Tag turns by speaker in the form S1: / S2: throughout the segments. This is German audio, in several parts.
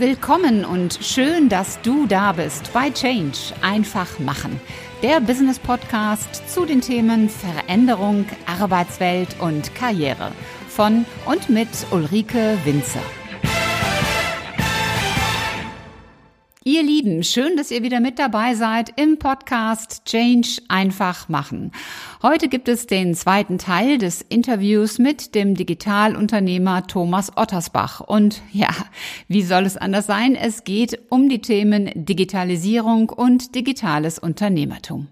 S1: Willkommen und schön, dass du da bist bei Change. Einfach machen. Der Business Podcast zu den Themen Veränderung, Arbeitswelt und Karriere. Von und mit Ulrike Winzer. Ihr Lieben, schön, dass ihr wieder mit dabei seid im Podcast Change einfach machen. Heute gibt es den zweiten Teil des Interviews mit dem Digitalunternehmer Thomas Ottersbach. Und ja, wie soll es anders sein? Es geht um die Themen Digitalisierung und digitales Unternehmertum.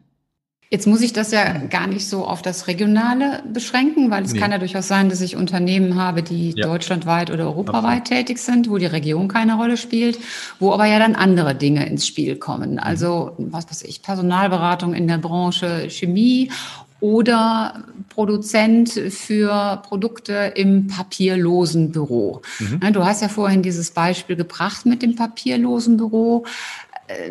S1: Jetzt muss ich das ja gar nicht so auf das Regionale beschränken, weil es nee. kann ja durchaus sein, dass ich Unternehmen habe, die ja. deutschlandweit oder europaweit Absolut. tätig sind, wo die Region keine Rolle spielt, wo aber ja dann andere Dinge ins Spiel kommen. Mhm. Also, was weiß ich, Personalberatung in der Branche Chemie oder Produzent für Produkte im papierlosen Büro. Mhm. Ne, du hast ja vorhin dieses Beispiel gebracht mit dem papierlosen Büro. Äh,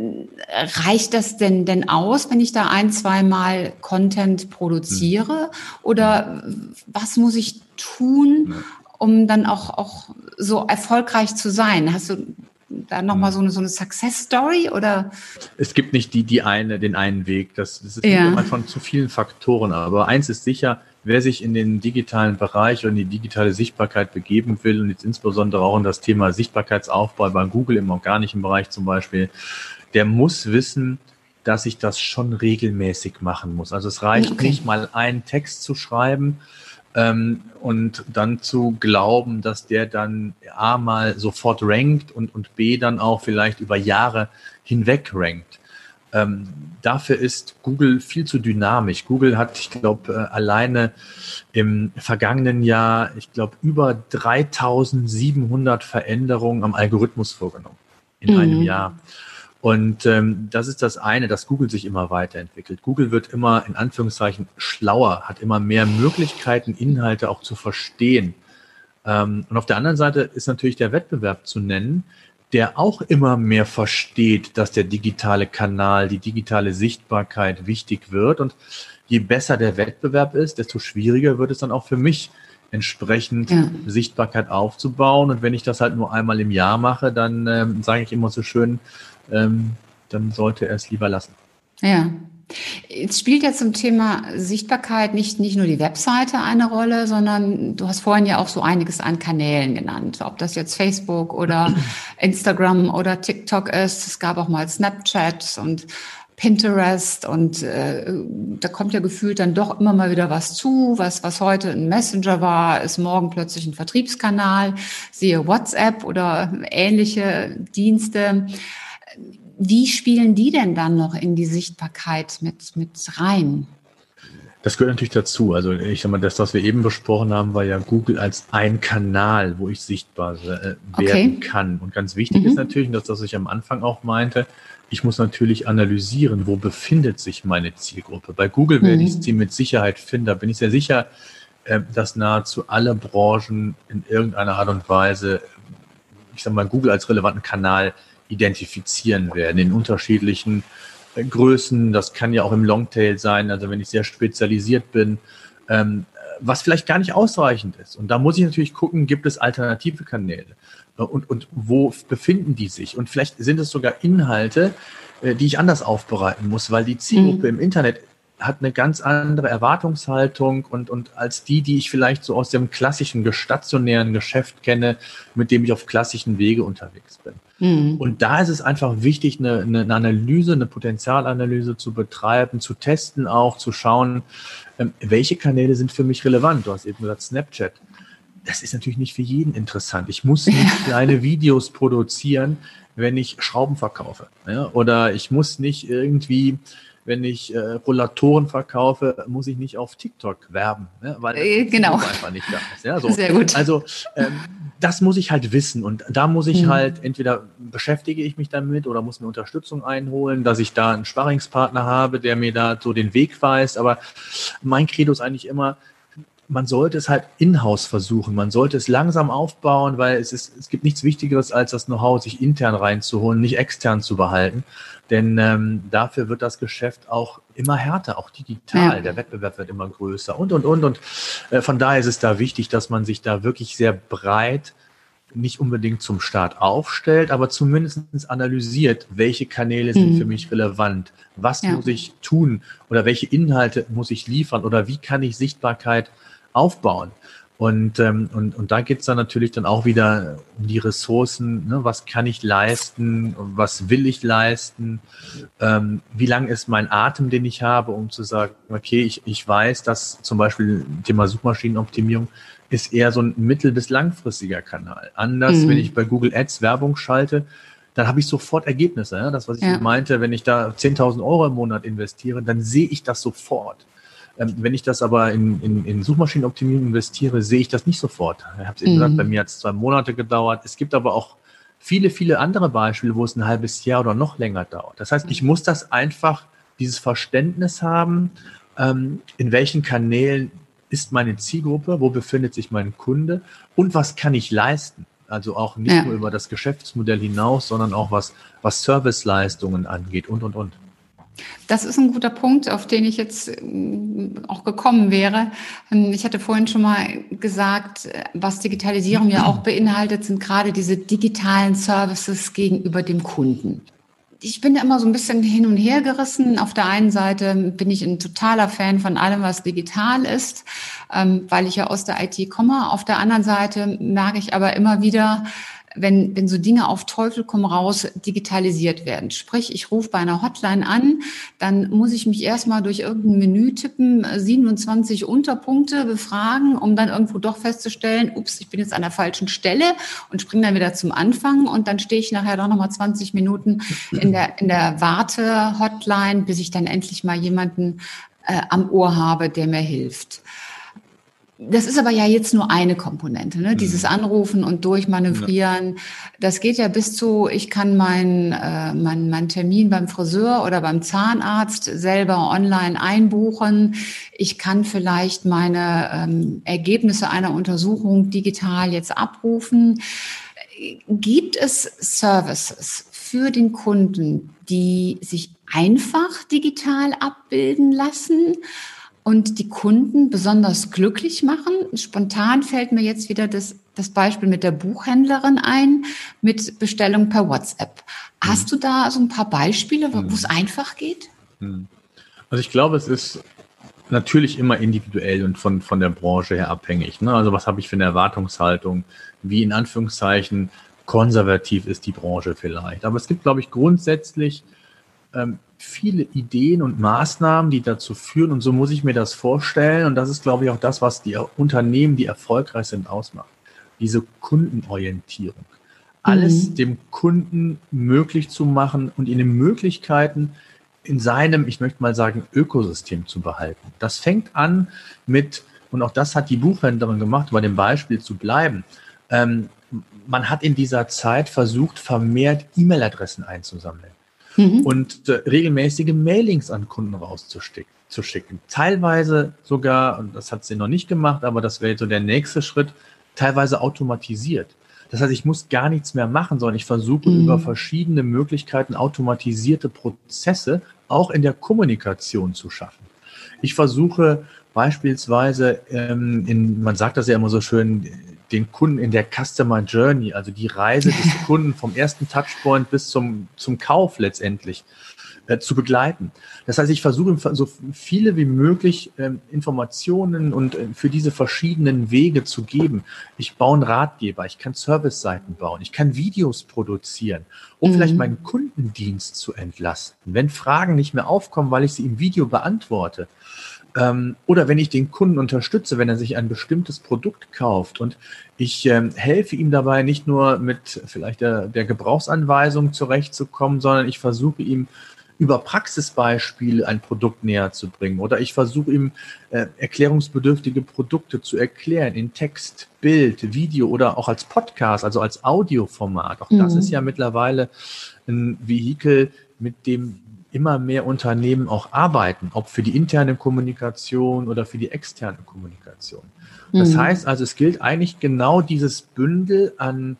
S1: reicht das denn denn aus, wenn ich da ein, zwei Mal Content produziere? Oder was muss ich tun, um dann auch, auch so erfolgreich zu sein? Hast du da nochmal so eine, so eine Success Story oder?
S2: Es gibt nicht die, die eine, den einen Weg. Das, das ist ja. immer von zu vielen Faktoren. Aber eins ist sicher, wer sich in den digitalen Bereich und in die digitale Sichtbarkeit begeben will und jetzt insbesondere auch in das Thema Sichtbarkeitsaufbau bei Google im organischen Bereich zum Beispiel, der muss wissen, dass ich das schon regelmäßig machen muss. Also es reicht okay. nicht mal einen Text zu schreiben ähm, und dann zu glauben, dass der dann A mal sofort rankt und, und B dann auch vielleicht über Jahre hinweg rankt. Ähm, dafür ist Google viel zu dynamisch. Google hat, ich glaube, äh, alleine im vergangenen Jahr, ich glaube, über 3700 Veränderungen am Algorithmus vorgenommen in mhm. einem Jahr. Und ähm, das ist das eine, dass Google sich immer weiterentwickelt. Google wird immer in Anführungszeichen schlauer, hat immer mehr Möglichkeiten, Inhalte auch zu verstehen. Ähm, und auf der anderen Seite ist natürlich der Wettbewerb zu nennen, der auch immer mehr versteht, dass der digitale Kanal, die digitale Sichtbarkeit wichtig wird. Und je besser der Wettbewerb ist, desto schwieriger wird es dann auch für mich, entsprechend ja. Sichtbarkeit aufzubauen. Und wenn ich das halt nur einmal im Jahr mache, dann ähm, sage ich immer so schön, ähm, dann sollte er es lieber lassen.
S1: Ja, Jetzt spielt ja zum Thema Sichtbarkeit nicht, nicht nur die Webseite eine Rolle, sondern du hast vorhin ja auch so einiges an Kanälen genannt. Ob das jetzt Facebook oder Instagram oder TikTok ist. Es gab auch mal Snapchat und Pinterest und äh, da kommt ja gefühlt dann doch immer mal wieder was zu. Was, was heute ein Messenger war, ist morgen plötzlich ein Vertriebskanal. Siehe WhatsApp oder ähnliche Dienste. Wie spielen die denn dann noch in die Sichtbarkeit mit, mit rein?
S2: Das gehört natürlich dazu. Also ich sag mal, das, was wir eben besprochen haben, war ja Google als ein Kanal, wo ich sichtbar äh, werden okay. kann. Und ganz wichtig mhm. ist natürlich, dass das ich am Anfang auch meinte, ich muss natürlich analysieren, wo befindet sich meine Zielgruppe. Bei Google werde ich mhm. sie mit Sicherheit finden. Da bin ich sehr sicher, äh, dass nahezu alle Branchen in irgendeiner Art und Weise, ich sag mal, Google als relevanten Kanal identifizieren werden in unterschiedlichen äh, Größen. Das kann ja auch im Longtail sein, also wenn ich sehr spezialisiert bin, ähm, was vielleicht gar nicht ausreichend ist. Und da muss ich natürlich gucken, gibt es alternative Kanäle äh, und, und wo befinden die sich? Und vielleicht sind es sogar Inhalte, äh, die ich anders aufbereiten muss, weil die Zielgruppe mhm. im Internet hat eine ganz andere Erwartungshaltung und, und als die, die ich vielleicht so aus dem klassischen stationären Geschäft kenne, mit dem ich auf klassischen Wege unterwegs bin. Mhm. Und da ist es einfach wichtig, eine, eine Analyse, eine Potenzialanalyse zu betreiben, zu testen auch, zu schauen, ähm, welche Kanäle sind für mich relevant. Du hast eben gesagt Snapchat. Das ist natürlich nicht für jeden interessant. Ich muss nicht kleine Videos produzieren, wenn ich Schrauben verkaufe. Ja? Oder ich muss nicht irgendwie wenn ich äh, Rollatoren verkaufe, muss ich nicht auf TikTok werben, ne? weil
S1: äh, genau.
S2: einfach nicht da ist. Ja? So. Sehr gut. Also ähm, das muss ich halt wissen und da muss ich mhm. halt entweder beschäftige ich mich damit oder muss mir Unterstützung einholen, dass ich da einen Sparringspartner habe, der mir da so den Weg weist. Aber mein Credo ist eigentlich immer, man sollte es halt in-house versuchen. Man sollte es langsam aufbauen, weil es ist, es gibt nichts Wichtigeres, als das Know-how sich intern reinzuholen, nicht extern zu behalten. Denn ähm, dafür wird das Geschäft auch immer härter, auch digital. Ja. Der Wettbewerb wird immer größer und, und, und. Und äh, von daher ist es da wichtig, dass man sich da wirklich sehr breit nicht unbedingt zum Start aufstellt, aber zumindest analysiert, welche Kanäle sind mhm. für mich relevant, was ja. muss ich tun oder welche Inhalte muss ich liefern oder wie kann ich Sichtbarkeit aufbauen. Und, ähm, und, und da geht's dann natürlich dann auch wieder um die Ressourcen, ne? was kann ich leisten, was will ich leisten, ähm, wie lang ist mein Atem, den ich habe, um zu sagen, okay, ich, ich weiß, dass zum Beispiel Thema Suchmaschinenoptimierung ist eher so ein mittel- bis langfristiger Kanal. Anders, mhm. wenn ich bei Google Ads Werbung schalte, dann habe ich sofort Ergebnisse. Ja? Das, was ich ja. meinte, wenn ich da 10.000 Euro im Monat investiere, dann sehe ich das sofort. Ähm, wenn ich das aber in, in, in Suchmaschinenoptimierung investiere, sehe ich das nicht sofort. Ich habe es eben mhm. gesagt, bei mir hat es zwei Monate gedauert. Es gibt aber auch viele, viele andere Beispiele, wo es ein halbes Jahr oder noch länger dauert. Das heißt, ich muss das einfach, dieses Verständnis haben, ähm, in welchen Kanälen ist meine Zielgruppe, wo befindet sich mein Kunde und was kann ich leisten. Also auch nicht ja. nur über das Geschäftsmodell hinaus, sondern auch was, was Serviceleistungen angeht und, und, und.
S1: Das ist ein guter Punkt, auf den ich jetzt ähm, auch gekommen wäre. Ähm, ich hatte vorhin schon mal gesagt, was Digitalisierung ja auch beinhaltet, sind gerade diese digitalen Services gegenüber dem Kunden. Ich bin immer so ein bisschen hin und her gerissen. Auf der einen Seite bin ich ein totaler Fan von allem, was digital ist, ähm, weil ich ja aus der IT komme. Auf der anderen Seite merke ich aber immer wieder, wenn, wenn so Dinge auf Teufel komm raus digitalisiert werden. Sprich, ich rufe bei einer Hotline an, dann muss ich mich erstmal durch irgendein Menü tippen, 27 Unterpunkte befragen, um dann irgendwo doch festzustellen, ups, ich bin jetzt an der falschen Stelle und springe dann wieder zum Anfang und dann stehe ich nachher doch nochmal 20 Minuten in der, in der Warte-Hotline, bis ich dann endlich mal jemanden äh, am Ohr habe, der mir hilft. Das ist aber ja jetzt nur eine Komponente, ne? dieses mhm. Anrufen und Durchmanövrieren. Ja. Das geht ja bis zu, ich kann meinen äh, mein, mein Termin beim Friseur oder beim Zahnarzt selber online einbuchen. Ich kann vielleicht meine ähm, Ergebnisse einer Untersuchung digital jetzt abrufen. Gibt es Services für den Kunden, die sich einfach digital abbilden lassen? Und die Kunden besonders glücklich machen. Spontan fällt mir jetzt wieder das, das Beispiel mit der Buchhändlerin ein, mit Bestellung per WhatsApp. Hast mhm. du da so ein paar Beispiele, wo es einfach geht?
S2: Mhm. Also ich glaube, es ist natürlich immer individuell und von, von der Branche her abhängig. Ne? Also was habe ich für eine Erwartungshaltung? Wie in Anführungszeichen konservativ ist die Branche vielleicht? Aber es gibt, glaube ich, grundsätzlich ähm, viele Ideen und Maßnahmen, die dazu führen. Und so muss ich mir das vorstellen. Und das ist, glaube ich, auch das, was die Unternehmen, die erfolgreich sind, ausmacht. Diese Kundenorientierung. Alles mhm. dem Kunden möglich zu machen und ihnen Möglichkeiten in seinem, ich möchte mal sagen, Ökosystem zu behalten. Das fängt an mit, und auch das hat die Buchhändlerin gemacht, bei dem Beispiel zu bleiben. Ähm, man hat in dieser Zeit versucht, vermehrt E-Mail-Adressen einzusammeln mhm. und äh, regelmäßige Mailings an Kunden rauszuschicken. Zu schicken. Teilweise sogar, und das hat sie noch nicht gemacht, aber das wäre so der nächste Schritt, teilweise automatisiert. Das heißt, ich muss gar nichts mehr machen, sondern ich versuche mhm. über verschiedene Möglichkeiten automatisierte Prozesse auch in der Kommunikation zu schaffen. Ich versuche beispielsweise, ähm, in, man sagt das ja immer so schön, den Kunden in der Customer Journey, also die Reise des Kunden vom ersten Touchpoint bis zum, zum Kauf letztendlich äh, zu begleiten. Das heißt, ich versuche so viele wie möglich ähm, Informationen und äh, für diese verschiedenen Wege zu geben. Ich baue einen Ratgeber, ich kann Service-Seiten bauen, ich kann Videos produzieren, um mhm. vielleicht meinen Kundendienst zu entlasten. Wenn Fragen nicht mehr aufkommen, weil ich sie im Video beantworte, oder wenn ich den Kunden unterstütze, wenn er sich ein bestimmtes Produkt kauft und ich ähm, helfe ihm dabei, nicht nur mit vielleicht der, der Gebrauchsanweisung zurechtzukommen, sondern ich versuche ihm über Praxisbeispiele ein Produkt näher zu bringen oder ich versuche ihm äh, erklärungsbedürftige Produkte zu erklären in Text, Bild, Video oder auch als Podcast, also als Audioformat. Auch mhm. das ist ja mittlerweile ein Vehikel, mit dem immer mehr Unternehmen auch arbeiten, ob für die interne Kommunikation oder für die externe Kommunikation. Das mhm. heißt also, es gilt eigentlich genau dieses Bündel an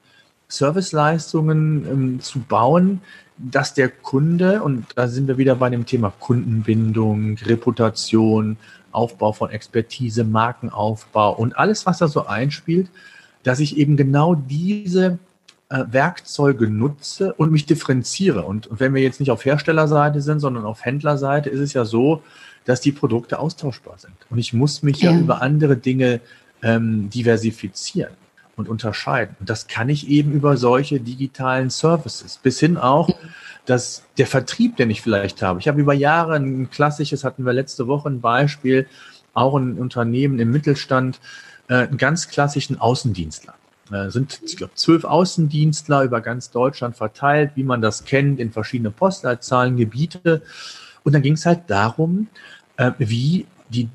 S2: Serviceleistungen ähm, zu bauen, dass der Kunde, und da sind wir wieder bei dem Thema Kundenbindung, Reputation, Aufbau von Expertise, Markenaufbau und alles, was da so einspielt, dass ich eben genau diese äh, Werkzeuge nutze und mich differenziere. Und, und wenn wir jetzt nicht auf Herstellerseite sind, sondern auf Händlerseite, ist es ja so, dass die Produkte austauschbar sind. Und ich muss mich ja, ja über andere Dinge ähm, diversifizieren und unterscheiden. Und das kann ich eben über solche digitalen Services, bis hin auch, dass der Vertrieb, den ich vielleicht habe. Ich habe über Jahre ein klassisches, hatten wir letzte Woche ein Beispiel, auch ein Unternehmen im Mittelstand, äh, einen ganz klassischen Außendienstler. Äh, sind, ich glaube, zwölf Außendienstler über ganz Deutschland verteilt, wie man das kennt, in verschiedene Postleitzahlen, Gebiete. Und dann ging es halt darum, äh, wie die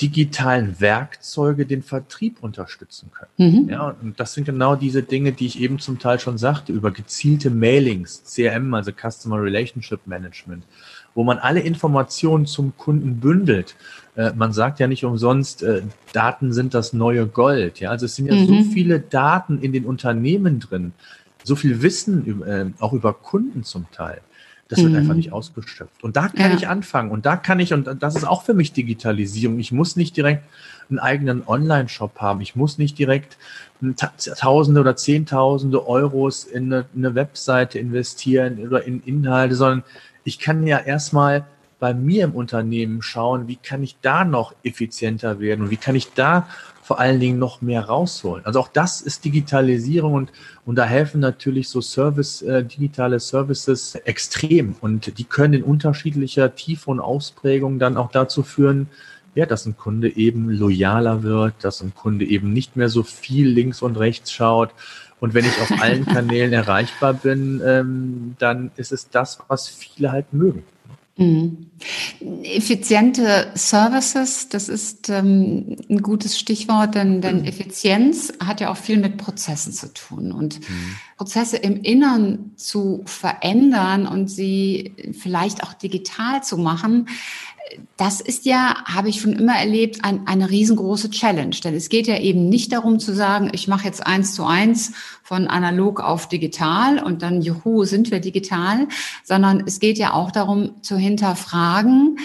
S2: digitalen Werkzeuge den Vertrieb unterstützen können. Mhm. Ja, und das sind genau diese Dinge, die ich eben zum Teil schon sagte, über gezielte Mailings, CRM, also Customer Relationship Management, wo man alle Informationen zum Kunden bündelt. Äh, man sagt ja nicht umsonst, äh, Daten sind das neue Gold. Ja, also es sind ja mhm. so viele Daten in den Unternehmen drin, so viel Wissen äh, auch über Kunden zum Teil. Das wird mhm. einfach nicht ausgeschöpft. Und da kann ja. ich anfangen. Und da kann ich, und das ist auch für mich Digitalisierung. Ich muss nicht direkt einen eigenen Online-Shop haben. Ich muss nicht direkt Tausende oder Zehntausende Euros in eine, eine Webseite investieren oder in Inhalte, sondern ich kann ja erstmal bei mir im Unternehmen schauen, wie kann ich da noch effizienter werden und wie kann ich da vor allen Dingen noch mehr rausholen. Also auch das ist Digitalisierung und, und da helfen natürlich so Service, äh, digitale Services extrem und die können in unterschiedlicher Tiefe und Ausprägung dann auch dazu führen, ja, dass ein Kunde eben loyaler wird, dass ein Kunde eben nicht mehr so viel links und rechts schaut. Und wenn ich auf allen Kanälen erreichbar bin, ähm, dann ist es das, was viele halt mögen.
S1: Mhm. Effiziente Services, das ist ähm, ein gutes Stichwort, denn, denn mhm. Effizienz hat ja auch viel mit Prozessen zu tun. Und mhm. Prozesse im Innern zu verändern und sie vielleicht auch digital zu machen, das ist ja, habe ich schon immer erlebt, ein, eine riesengroße Challenge. Denn es geht ja eben nicht darum zu sagen, ich mache jetzt eins zu eins von analog auf digital und dann, juhu, sind wir digital, sondern es geht ja auch darum zu hinterfragen,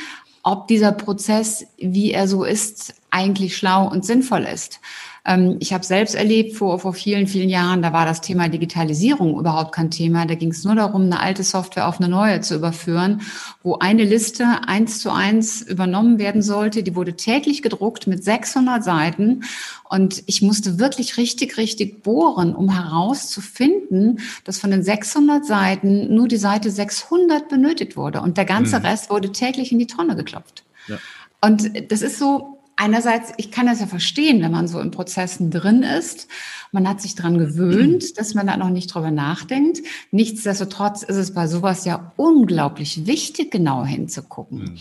S1: ob dieser Prozess, wie er so ist, eigentlich schlau und sinnvoll ist. Ähm, ich habe selbst erlebt vor, vor vielen, vielen Jahren, da war das Thema Digitalisierung überhaupt kein Thema. Da ging es nur darum, eine alte Software auf eine neue zu überführen, wo eine Liste eins zu eins übernommen werden sollte. Die wurde täglich gedruckt mit 600 Seiten. Und ich musste wirklich richtig, richtig bohren, um herauszufinden, dass von den 600 Seiten nur die Seite 600 benötigt wurde. Und der ganze mhm. Rest wurde täglich in die Tonne geklopft. Ja. Und das ist so, einerseits, ich kann das ja verstehen, wenn man so in Prozessen drin ist. Man hat sich dran gewöhnt, dass man da noch nicht drüber nachdenkt. Nichtsdestotrotz ist es bei sowas ja unglaublich wichtig, genau hinzugucken. Mhm.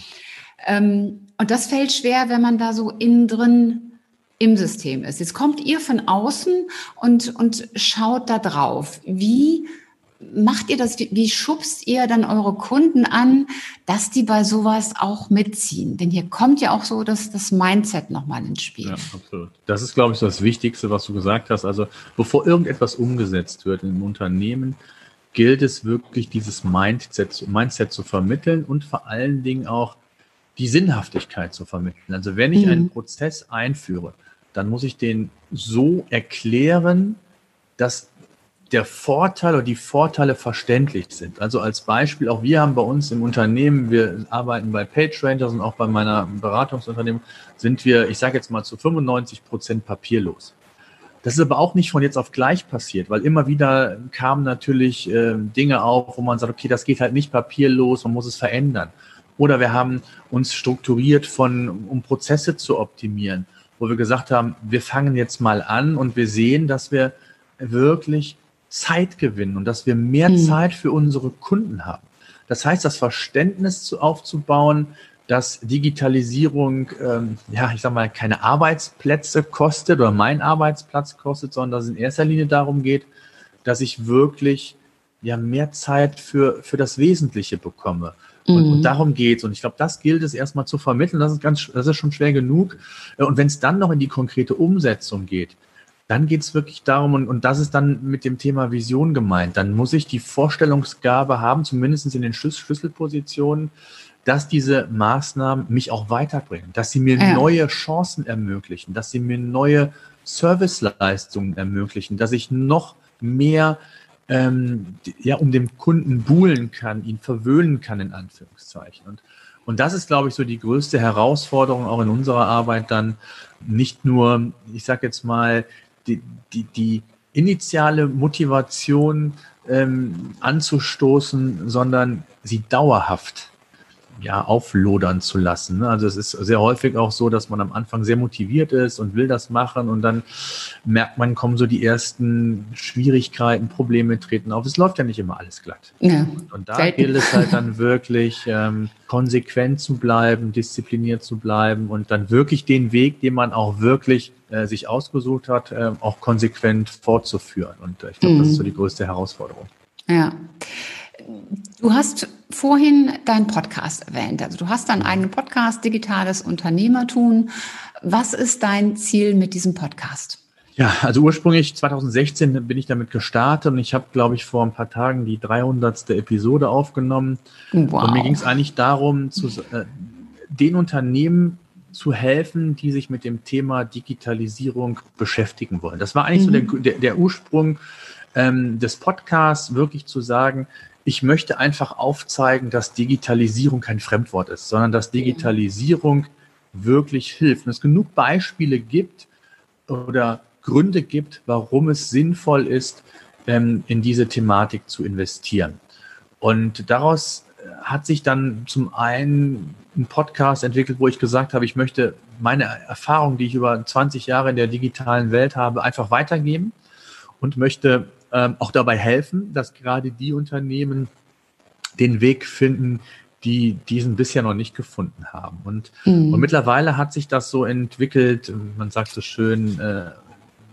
S1: Ähm, und das fällt schwer, wenn man da so innen drin im System ist. Jetzt kommt ihr von außen und, und schaut da drauf. Wie macht ihr das, wie schubst ihr dann eure Kunden an, dass die bei sowas auch mitziehen? Denn hier kommt ja auch so das, das Mindset nochmal ins Spiel. Ja,
S2: absolut. Das ist, glaube ich, das Wichtigste, was du gesagt hast. Also bevor irgendetwas umgesetzt wird im Unternehmen, gilt es wirklich, dieses Mindset, Mindset zu vermitteln und vor allen Dingen auch die Sinnhaftigkeit zu vermitteln. Also wenn ich mhm. einen Prozess einführe, dann muss ich den so erklären, dass der Vorteil oder die Vorteile verständlich sind. Also als Beispiel, auch wir haben bei uns im Unternehmen, wir arbeiten bei PageRangers und auch bei meiner Beratungsunternehmen, sind wir, ich sage jetzt mal, zu 95 Prozent papierlos. Das ist aber auch nicht von jetzt auf gleich passiert, weil immer wieder kamen natürlich äh, Dinge auf, wo man sagt, okay, das geht halt nicht papierlos, man muss es verändern. Oder wir haben uns strukturiert von, um Prozesse zu optimieren, wo wir gesagt haben, wir fangen jetzt mal an und wir sehen, dass wir wirklich Zeit gewinnen und dass wir mehr mhm. Zeit für unsere Kunden haben. Das heißt, das Verständnis zu, aufzubauen, dass Digitalisierung, ähm, ja, ich sag mal, keine Arbeitsplätze kostet oder mein Arbeitsplatz kostet, sondern dass es in erster Linie darum geht, dass ich wirklich ja mehr Zeit für, für das Wesentliche bekomme. Und, mhm. und darum geht's. Und ich glaube, das gilt es erstmal zu vermitteln. Das ist ganz, das ist schon schwer genug. Und wenn es dann noch in die konkrete Umsetzung geht, dann geht es wirklich darum, und, und das ist dann mit dem Thema Vision gemeint, dann muss ich die Vorstellungsgabe haben, zumindest in den Schlüsselpositionen, dass diese Maßnahmen mich auch weiterbringen, dass sie mir ja. neue Chancen ermöglichen, dass sie mir neue Serviceleistungen ermöglichen, dass ich noch mehr ähm, ja, um den Kunden buhlen kann, ihn verwöhnen kann, in Anführungszeichen. Und, und das ist, glaube ich, so die größte Herausforderung auch in unserer Arbeit dann, nicht nur, ich sage jetzt mal, die, die, die initiale Motivation ähm, anzustoßen, sondern sie dauerhaft ja, auflodern zu lassen. Ne? Also es ist sehr häufig auch so, dass man am Anfang sehr motiviert ist und will das machen und dann merkt man, kommen so die ersten Schwierigkeiten, Probleme treten auf. Es läuft ja nicht immer alles glatt. Ja, und da selten. gilt es halt dann wirklich ähm, konsequent zu bleiben, diszipliniert zu bleiben und dann wirklich den Weg, den man auch wirklich äh, sich ausgesucht hat, äh, auch konsequent fortzuführen. Und äh, ich glaube, mhm. das ist so die größte Herausforderung.
S1: Ja. Du hast vorhin deinen Podcast erwähnt. Also du hast deinen eigenen Podcast, Digitales Unternehmertun. Was ist dein Ziel mit diesem Podcast?
S2: Ja, also ursprünglich 2016 bin ich damit gestartet und ich habe, glaube ich, vor ein paar Tagen die 300. Episode aufgenommen. Wow. Und mir ging es eigentlich darum, zu, äh, den Unternehmen zu helfen, die sich mit dem Thema Digitalisierung beschäftigen wollen. Das war eigentlich mhm. so der, der, der Ursprung ähm, des Podcasts, wirklich zu sagen, ich möchte einfach aufzeigen, dass Digitalisierung kein Fremdwort ist, sondern dass Digitalisierung wirklich hilft. Und es genug Beispiele gibt oder Gründe gibt, warum es sinnvoll ist, ähm, in diese Thematik zu investieren. Und daraus hat sich dann zum einen ein Podcast entwickelt, wo ich gesagt habe, ich möchte meine Erfahrung, die ich über 20 Jahre in der digitalen Welt habe, einfach weitergeben und möchte ähm, auch dabei helfen, dass gerade die Unternehmen den Weg finden, die diesen bisher noch nicht gefunden haben. Und, mhm. und mittlerweile hat sich das so entwickelt, man sagt so schön, äh,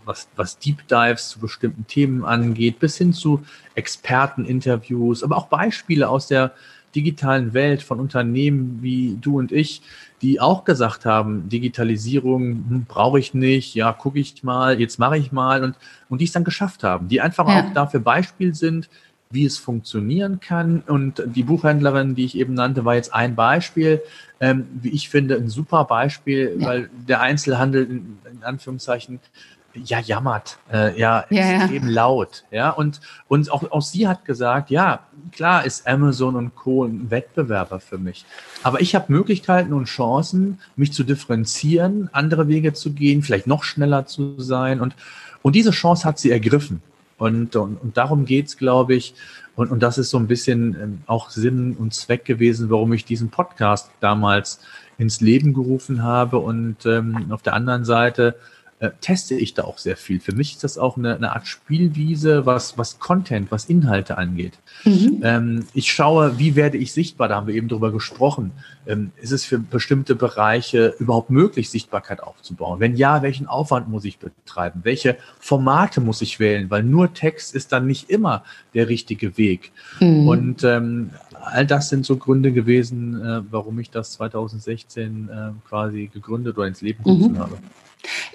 S2: was, was Deep Dives zu bestimmten Themen angeht, bis hin zu Experteninterviews, aber auch Beispiele aus der digitalen Welt von Unternehmen wie du und ich, die auch gesagt haben, Digitalisierung hm, brauche ich nicht, ja, gucke ich mal, jetzt mache ich mal und, und die es dann geschafft haben, die einfach ja. auch dafür Beispiel sind, wie es funktionieren kann. Und die Buchhändlerin, die ich eben nannte, war jetzt ein Beispiel, ähm, wie ich finde, ein super Beispiel, ja. weil der Einzelhandel in, in Anführungszeichen ja jammert, äh, ja, ja extrem ja. laut, ja und und auch auch sie hat gesagt, ja klar ist Amazon und Co ein Wettbewerber für mich, aber ich habe Möglichkeiten und Chancen, mich zu differenzieren, andere Wege zu gehen, vielleicht noch schneller zu sein und und diese Chance hat sie ergriffen und und, und darum geht's, glaube ich. Und, und das ist so ein bisschen ähm, auch Sinn und Zweck gewesen, warum ich diesen Podcast damals ins Leben gerufen habe. Und ähm, auf der anderen Seite äh, teste ich da auch sehr viel. Für mich ist das auch eine, eine Art Spielwiese, was, was Content, was Inhalte angeht. Mhm. Ähm, ich schaue, wie werde ich sichtbar, da haben wir eben drüber gesprochen. Ähm, ist es für bestimmte Bereiche überhaupt möglich, Sichtbarkeit aufzubauen? Wenn ja, welchen Aufwand muss ich betreiben? Welche Formate muss ich wählen? Weil nur Text ist dann nicht immer der richtige Weg. Mhm. Und ähm, all das sind so Gründe gewesen, äh, warum ich das 2016 äh, quasi gegründet oder ins Leben gerufen mhm. habe.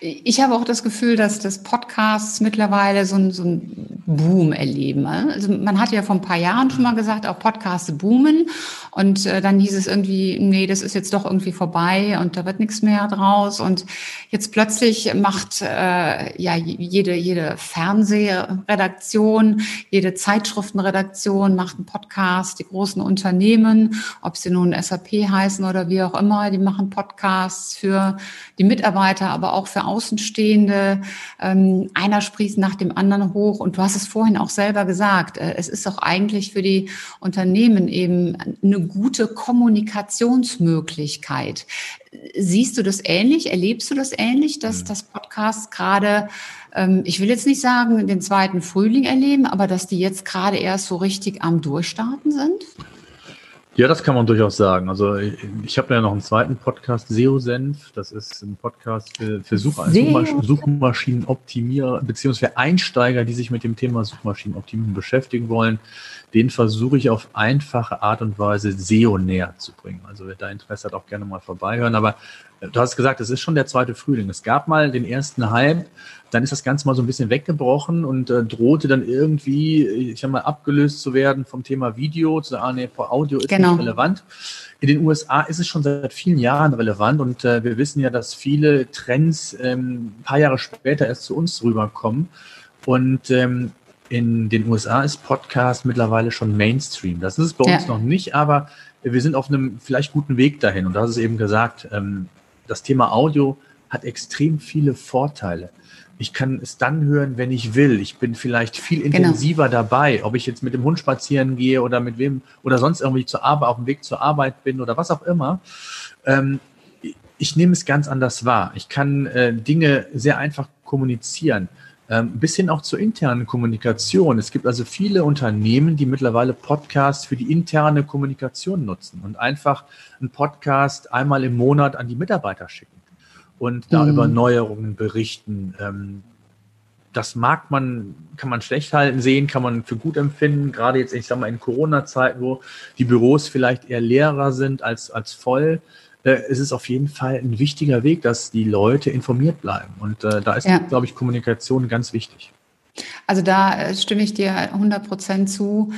S1: Ich habe auch das Gefühl, dass das Podcasts mittlerweile so ein, so Boom erleben. Also man hat ja vor ein paar Jahren schon mal gesagt, auch Podcasts boomen. Und äh, dann hieß es irgendwie, nee, das ist jetzt doch irgendwie vorbei und da wird nichts mehr draus. Und jetzt plötzlich macht äh, ja jede, jede Fernsehredaktion, jede Zeitschriftenredaktion macht einen Podcast. Die großen Unternehmen, ob sie nun SAP heißen oder wie auch immer, die machen Podcasts für die Mitarbeiter, aber auch für Außenstehende. Ähm, einer sprießt nach dem anderen hoch. Und du hast es vorhin auch selber gesagt, äh, es ist doch eigentlich für die Unternehmen eben eine gute Kommunikationsmöglichkeit. Siehst du das ähnlich? Erlebst du das ähnlich, dass hm. das Podcast gerade, ähm, ich will jetzt nicht sagen, den zweiten Frühling erleben, aber dass die jetzt gerade erst so richtig am Durchstarten sind?
S2: Ja, das kann man durchaus sagen. Also ich, ich habe ja noch einen zweiten Podcast, SEO-Senf. Das ist ein Podcast für, für Such Suchmaschinenoptimierer beziehungsweise Einsteiger, die sich mit dem Thema Suchmaschinenoptimierung beschäftigen wollen. Den versuche ich auf einfache Art und Weise SEO näher zu bringen. Also wer da Interesse hat, auch gerne mal vorbeihören. Aber du hast gesagt, es ist schon der zweite Frühling. Es gab mal den ersten Hype dann ist das Ganze mal so ein bisschen weggebrochen und äh, drohte dann irgendwie, ich sag mal, abgelöst zu werden vom Thema Video, zu sagen, ah, nee, Audio ist genau. nicht relevant. In den USA ist es schon seit vielen Jahren relevant und äh, wir wissen ja, dass viele Trends ähm, ein paar Jahre später erst zu uns rüberkommen. Und ähm, in den USA ist Podcast mittlerweile schon Mainstream. Das ist es bei uns noch nicht, aber wir sind auf einem vielleicht guten Weg dahin. Und du hast es eben gesagt, ähm, das Thema Audio hat extrem viele Vorteile. Ich kann es dann hören, wenn ich will. Ich bin vielleicht viel genau. intensiver genau. dabei, ob ich jetzt mit dem Hund spazieren gehe oder mit wem oder sonst irgendwie zur Arbeit, auf dem Weg zur Arbeit bin oder was auch immer. Ähm, ich nehme es ganz anders wahr. Ich kann äh, Dinge sehr einfach kommunizieren. Ähm, bis hin auch zur internen Kommunikation. Es gibt also viele Unternehmen, die mittlerweile Podcasts für die interne Kommunikation nutzen und einfach einen Podcast einmal im Monat an die Mitarbeiter schicken und da mhm. über Neuerungen berichten. Ähm, das mag man, kann man schlecht halten sehen, kann man für gut empfinden, gerade jetzt, ich sag mal, in Corona-Zeiten, wo die Büros vielleicht eher leerer sind als, als voll äh, es ist auf jeden Fall ein wichtiger Weg, dass die Leute informiert bleiben. Und äh, da ist, ja. glaube ich, Kommunikation ganz wichtig.
S1: Also da äh, stimme ich dir 100 Prozent zu.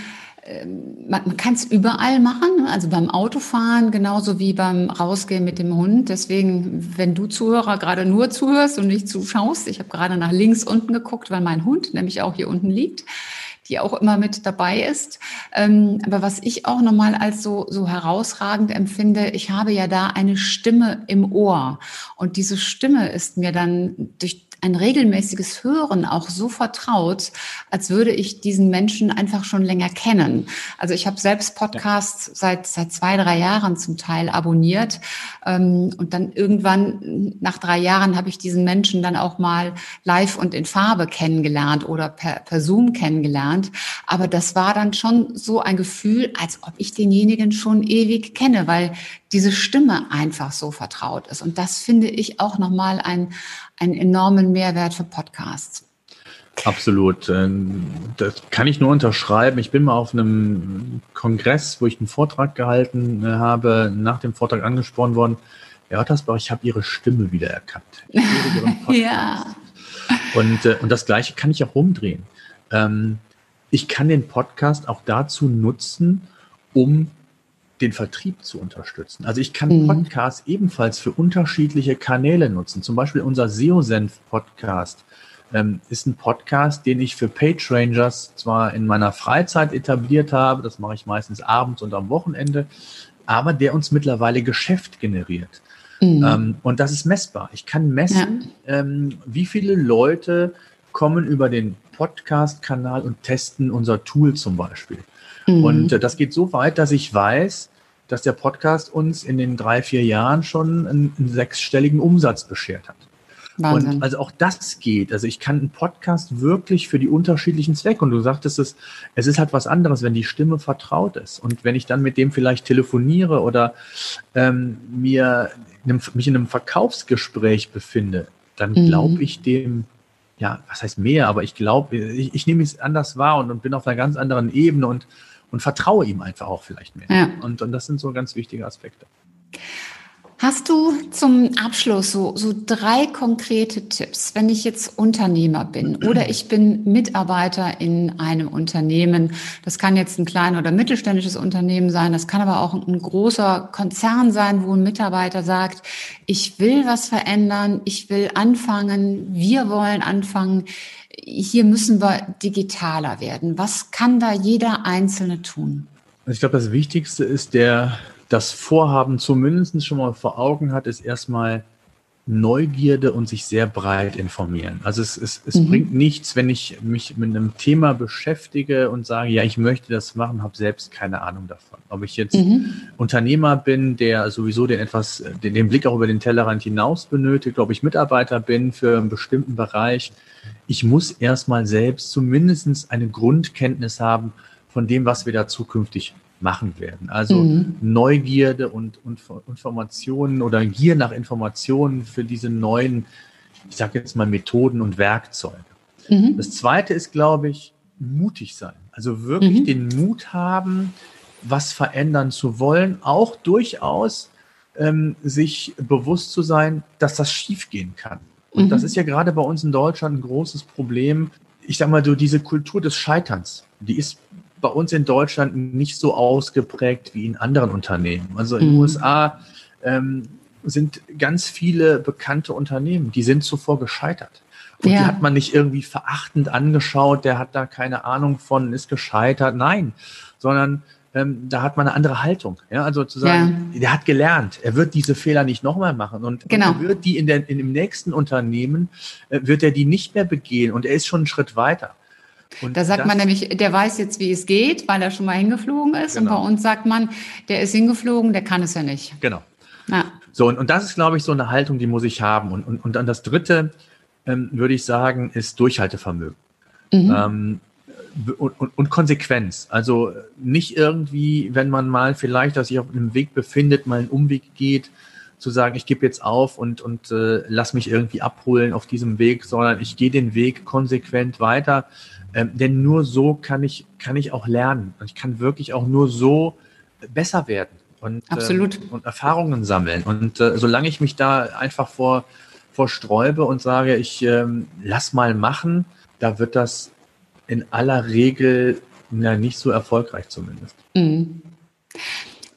S1: Ähm, man, kann es überall machen, ne? also beim Autofahren genauso wie beim Rausgehen mit dem Hund. Deswegen, wenn du Zuhörer gerade nur zuhörst und nicht zuschaust, ich habe gerade nach links unten geguckt, weil mein Hund nämlich auch hier unten liegt die auch immer mit dabei ist. Ähm, aber was ich auch nochmal als so, so herausragend empfinde, ich habe ja da eine Stimme im Ohr. Und diese Stimme ist mir dann durch ein regelmäßiges Hören auch so vertraut, als würde ich diesen Menschen einfach schon länger kennen. Also ich habe selbst Podcasts seit seit zwei drei Jahren zum Teil abonniert ähm, und dann irgendwann nach drei Jahren habe ich diesen Menschen dann auch mal live und in Farbe kennengelernt oder per, per Zoom kennengelernt. Aber das war dann schon so ein Gefühl, als ob ich denjenigen schon ewig kenne, weil diese Stimme einfach so vertraut ist. Und das finde ich auch nochmal ein, einen enormen Mehrwert für Podcasts.
S2: Absolut. Ähm, das kann ich nur unterschreiben. Ich bin mal auf einem Kongress, wo ich einen Vortrag gehalten äh, habe, nach dem Vortrag angesprochen worden. Herr Ottersbach, ich habe Ihre Stimme wiedererkannt. ja. Und, äh, und das Gleiche kann ich auch rumdrehen. Ähm, ich kann den Podcast auch dazu nutzen, um den Vertrieb zu unterstützen. Also ich kann mhm. Podcasts ebenfalls für unterschiedliche Kanäle nutzen. Zum Beispiel unser SEO-Senf-Podcast ähm, ist ein Podcast, den ich für Page Rangers zwar in meiner Freizeit etabliert habe, das mache ich meistens abends und am Wochenende, aber der uns mittlerweile Geschäft generiert. Mhm. Ähm, und das ist messbar. Ich kann messen, ja. ähm, wie viele Leute kommen über den Podcast-Kanal und testen unser Tool zum Beispiel. Mhm. Und äh, das geht so weit, dass ich weiß, dass der Podcast uns in den drei, vier Jahren schon einen, einen sechsstelligen Umsatz beschert hat. Wahnsinn. Und also auch das geht. Also ich kann einen Podcast wirklich für die unterschiedlichen Zwecke. Und du sagtest es, es ist halt was anderes, wenn die Stimme vertraut ist. Und wenn ich dann mit dem vielleicht telefoniere oder ähm, mir mich in einem Verkaufsgespräch befinde, dann mhm. glaube ich dem ja, was heißt mehr, aber ich glaube, ich, ich nehme es anders wahr und, und, bin auf einer ganz anderen Ebene und, und vertraue ihm einfach auch vielleicht mehr. Ja. Und, und das sind so ganz wichtige Aspekte.
S1: Hast du zum Abschluss so, so drei konkrete Tipps, wenn ich jetzt Unternehmer bin oder ich bin Mitarbeiter in einem Unternehmen? Das kann jetzt ein klein- oder mittelständisches Unternehmen sein, das kann aber auch ein großer Konzern sein, wo ein Mitarbeiter sagt, ich will was verändern, ich will anfangen, wir wollen anfangen, hier müssen wir digitaler werden. Was kann da jeder Einzelne tun?
S2: Ich glaube, das Wichtigste ist der das Vorhaben zumindest schon mal vor Augen hat, ist erstmal Neugierde und sich sehr breit informieren. Also es, es, es mhm. bringt nichts, wenn ich mich mit einem Thema beschäftige und sage, ja, ich möchte das machen, habe selbst keine Ahnung davon. Ob ich jetzt mhm. Unternehmer bin, der sowieso den etwas, den, den Blick auch über den Tellerrand hinaus benötigt, ob ich Mitarbeiter bin für einen bestimmten Bereich. Ich muss erstmal selbst zumindest eine Grundkenntnis haben von dem, was wir da zukünftig machen werden. Also mhm. Neugierde und, und Informationen oder Gier nach Informationen für diese neuen, ich sage jetzt mal, Methoden und Werkzeuge. Mhm. Das Zweite ist, glaube ich, mutig sein. Also wirklich mhm. den Mut haben, was verändern zu wollen, auch durchaus ähm, sich bewusst zu sein, dass das schiefgehen kann. Und mhm. das ist ja gerade bei uns in Deutschland ein großes Problem. Ich sag mal, so diese Kultur des Scheiterns, die ist bei uns in Deutschland nicht so ausgeprägt wie in anderen Unternehmen. Also in den mhm. USA ähm, sind ganz viele bekannte Unternehmen, die sind zuvor gescheitert. Und ja. die hat man nicht irgendwie verachtend angeschaut, der hat da keine Ahnung von, ist gescheitert. Nein, sondern ähm, da hat man eine andere Haltung. Ja, also zu sagen, ja. der hat gelernt, er wird diese Fehler nicht nochmal machen und, genau. er wird die in, der, in dem nächsten Unternehmen, äh, wird er die nicht mehr begehen und er ist schon einen Schritt weiter.
S1: Und da sagt das, man nämlich, der weiß jetzt, wie es geht, weil er schon mal hingeflogen ist. Genau. Und bei uns sagt man, der ist hingeflogen, der kann es ja nicht.
S2: Genau. Ja. So, und, und das ist, glaube ich, so eine Haltung, die muss ich haben. Und, und, und dann das Dritte, ähm, würde ich sagen, ist Durchhaltevermögen. Mhm. Ähm, und, und, und, Konsequenz. Also nicht irgendwie, wenn man mal vielleicht, dass sich auf einem Weg befindet, mal einen Umweg geht, zu sagen, ich gebe jetzt auf und, und äh, lass mich irgendwie abholen auf diesem Weg, sondern ich gehe den Weg konsequent weiter. Ähm, denn nur so kann ich, kann ich auch lernen. Und ich kann wirklich auch nur so besser werden und,
S1: Absolut.
S2: Ähm, und Erfahrungen sammeln. Und äh, solange ich mich da einfach vor, vor sträube und sage, ich ähm, lass mal machen, da wird das in aller Regel na, nicht so erfolgreich zumindest. Mhm.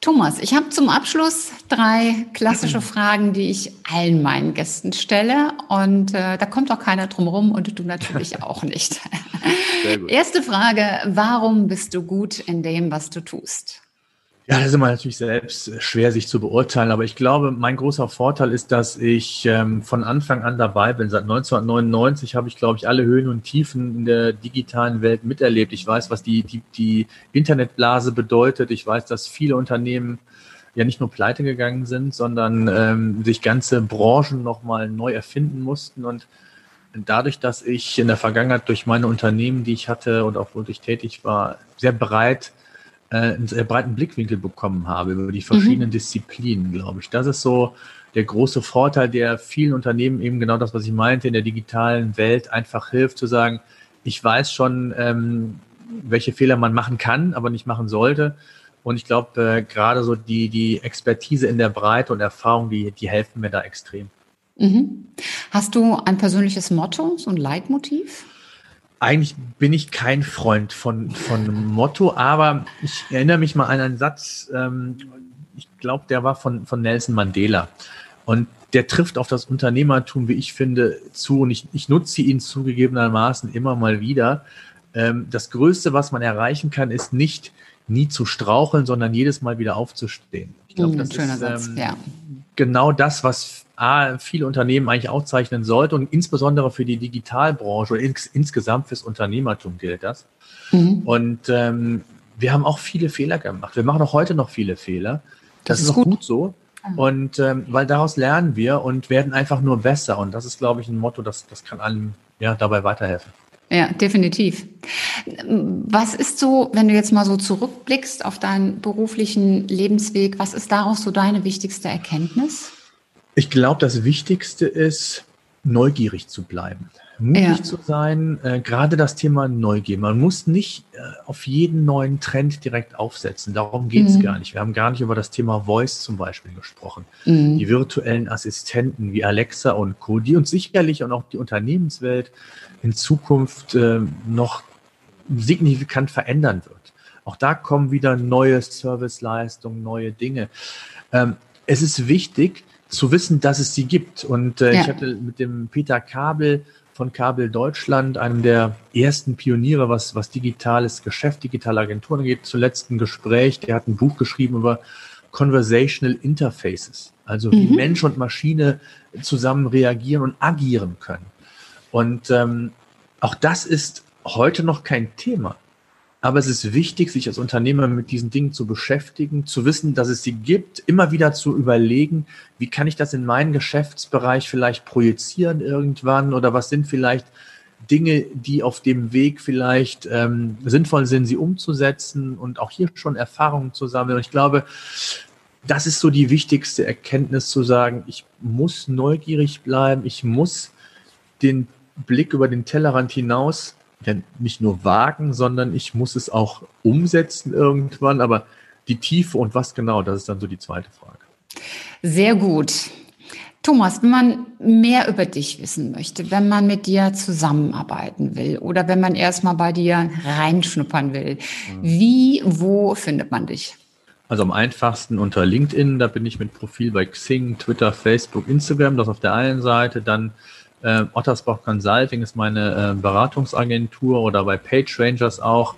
S1: Thomas, ich habe zum Abschluss drei klassische Fragen, die ich allen meinen Gästen stelle. Und äh, da kommt auch keiner drum rum und du natürlich auch nicht. Erste Frage, warum bist du gut in dem, was du tust?
S2: Ja, das ist immer natürlich selbst schwer, sich zu beurteilen. Aber ich glaube, mein großer Vorteil ist, dass ich ähm, von Anfang an dabei bin. Seit 1999 habe ich, glaube ich, alle Höhen und Tiefen in der digitalen Welt miterlebt. Ich weiß, was die, die, die Internetblase bedeutet. Ich weiß, dass viele Unternehmen ja nicht nur pleite gegangen sind, sondern ähm, sich ganze Branchen nochmal neu erfinden mussten. Und dadurch, dass ich in der Vergangenheit durch meine Unternehmen, die ich hatte und auch wo ich tätig war, sehr breit äh, einen sehr breiten Blickwinkel bekommen habe über die verschiedenen mhm. Disziplinen, glaube ich. Das ist so der große Vorteil, der vielen Unternehmen eben genau das, was ich meinte, in der digitalen Welt einfach hilft zu sagen, ich weiß schon, ähm, welche Fehler man machen kann, aber nicht machen sollte. Und ich glaube, äh, gerade so die, die Expertise in der Breite und Erfahrung, die, die helfen mir da extrem.
S1: Mhm. Hast du ein persönliches Motto, so ein Leitmotiv?
S2: Eigentlich bin ich kein Freund von, von Motto, aber ich erinnere mich mal an einen Satz, ähm, ich glaube, der war von, von Nelson Mandela. Und der trifft auf das Unternehmertum, wie ich finde, zu. Und ich, ich nutze ihn zugegebenermaßen immer mal wieder. Ähm, das Größte, was man erreichen kann, ist nicht nie zu straucheln, sondern jedes Mal wieder aufzustehen. Ich glaube, mm, das ist ähm, ja. genau das, was A, viele Unternehmen eigentlich auszeichnen sollte und insbesondere für die Digitalbranche oder ins, insgesamt fürs Unternehmertum gilt das. Mhm. Und ähm, wir haben auch viele Fehler gemacht. Wir machen auch heute noch viele Fehler. Das, das ist, ist gut. gut so. Und ähm, weil daraus lernen wir und werden einfach nur besser. Und das ist, glaube ich, ein Motto, das, das kann allen ja, dabei weiterhelfen.
S1: Ja, definitiv. Was ist so, wenn du jetzt mal so zurückblickst auf deinen beruflichen Lebensweg, was ist daraus so deine wichtigste Erkenntnis?
S2: Ich glaube, das Wichtigste ist, neugierig zu bleiben. Mutig ja. zu sein, äh, gerade das Thema Neugier. Man muss nicht äh, auf jeden neuen Trend direkt aufsetzen. Darum geht es mhm. gar nicht. Wir haben gar nicht über das Thema Voice zum Beispiel gesprochen. Mhm. Die virtuellen Assistenten wie Alexa und Co., die uns sicherlich und auch die Unternehmenswelt in Zukunft äh, noch signifikant verändern wird. Auch da kommen wieder neue Serviceleistungen, neue Dinge. Ähm, es ist wichtig, zu wissen, dass es sie gibt. Und äh, ja. ich hatte mit dem Peter Kabel von Kabel Deutschland, einem der ersten Pioniere, was, was digitales Geschäft, digitale Agenturen angeht, zuletzt ein Gespräch. Der hat ein Buch geschrieben über Conversational Interfaces, also wie mhm. Mensch und Maschine zusammen reagieren und agieren können. Und ähm, auch das ist heute noch kein Thema. Aber es ist wichtig, sich als Unternehmer mit diesen Dingen zu beschäftigen, zu wissen, dass es sie gibt, immer wieder zu überlegen, wie kann ich das in meinen Geschäftsbereich vielleicht projizieren irgendwann oder was sind vielleicht Dinge, die auf dem Weg vielleicht ähm, sinnvoll sind, sie umzusetzen und auch hier schon Erfahrungen zu sammeln. Und ich glaube, das ist so die wichtigste Erkenntnis zu sagen, ich muss neugierig bleiben, ich muss den Blick über den Tellerrand hinaus ja nicht nur wagen, sondern ich muss es auch umsetzen irgendwann. Aber die Tiefe und was genau, das ist dann so die zweite Frage.
S1: Sehr gut. Thomas, wenn man mehr über dich wissen möchte, wenn man mit dir zusammenarbeiten will oder wenn man erstmal bei dir reinschnuppern will, mhm. wie, wo findet man dich?
S2: Also am einfachsten unter LinkedIn, da bin ich mit Profil bei Xing, Twitter, Facebook, Instagram, das auf der einen Seite. Dann äh, Ottersbach Consulting ist meine äh, Beratungsagentur oder bei PageRangers auch.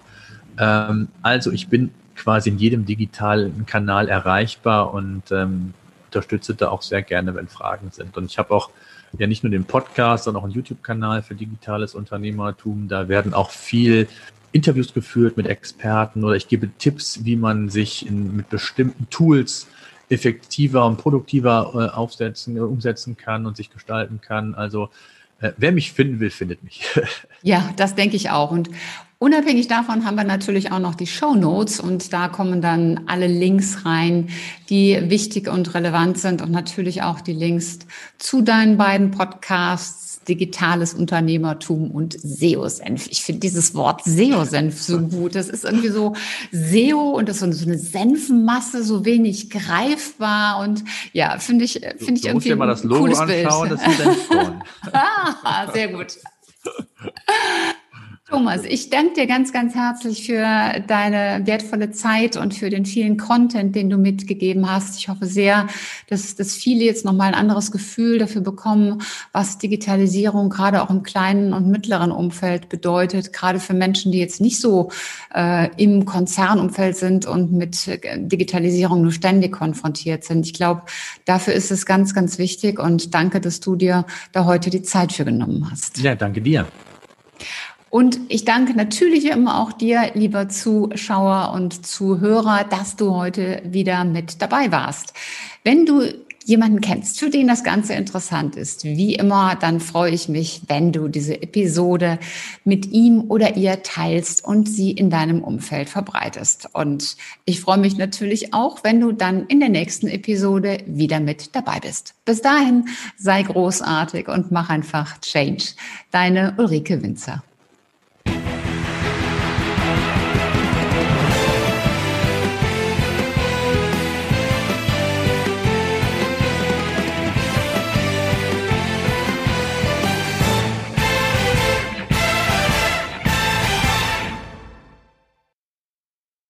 S2: Ähm, also ich bin quasi in jedem digitalen Kanal erreichbar und ähm, unterstütze da auch sehr gerne, wenn Fragen sind. Und ich habe auch ja nicht nur den Podcast, sondern auch einen YouTube-Kanal für digitales Unternehmertum. Da werden auch viel Interviews geführt mit Experten oder ich gebe Tipps, wie man sich in, mit bestimmten Tools effektiver und produktiver äh, aufsetzen, äh, umsetzen kann und sich gestalten kann. Also äh, wer mich finden will, findet mich.
S1: ja, das denke ich auch. Und Unabhängig davon haben wir natürlich auch noch die Show Notes und da kommen dann alle Links rein, die wichtig und relevant sind und natürlich auch die Links zu deinen beiden Podcasts Digitales Unternehmertum und SEO-Senf. Ich finde dieses Wort SEO-Senf so gut. Das ist irgendwie so SEO und das ist so eine Senfenmasse, so wenig greifbar und ja, finde ich, finde ich irgendwie. Du
S2: musst dir mal das Logo anschauen, Bild. das ist Senfkorn.
S1: ah, sehr gut. Thomas, ich danke dir ganz, ganz herzlich für deine wertvolle Zeit und für den vielen Content, den du mitgegeben hast. Ich hoffe sehr, dass, dass viele jetzt nochmal ein anderes Gefühl dafür bekommen, was Digitalisierung gerade auch im kleinen und mittleren Umfeld bedeutet, gerade für Menschen, die jetzt nicht so äh, im Konzernumfeld sind und mit Digitalisierung nur ständig konfrontiert sind. Ich glaube, dafür ist es ganz, ganz wichtig und danke, dass du dir da heute die Zeit für genommen hast.
S2: Ja, danke dir.
S1: Und ich danke natürlich immer auch dir, lieber Zuschauer und Zuhörer, dass du heute wieder mit dabei warst. Wenn du jemanden kennst, für den das Ganze interessant ist, wie immer, dann freue ich mich, wenn du diese Episode mit ihm oder ihr teilst und sie in deinem Umfeld verbreitest. Und ich freue mich natürlich auch, wenn du dann in der nächsten Episode wieder mit dabei bist. Bis dahin, sei großartig und mach einfach Change. Deine Ulrike Winzer.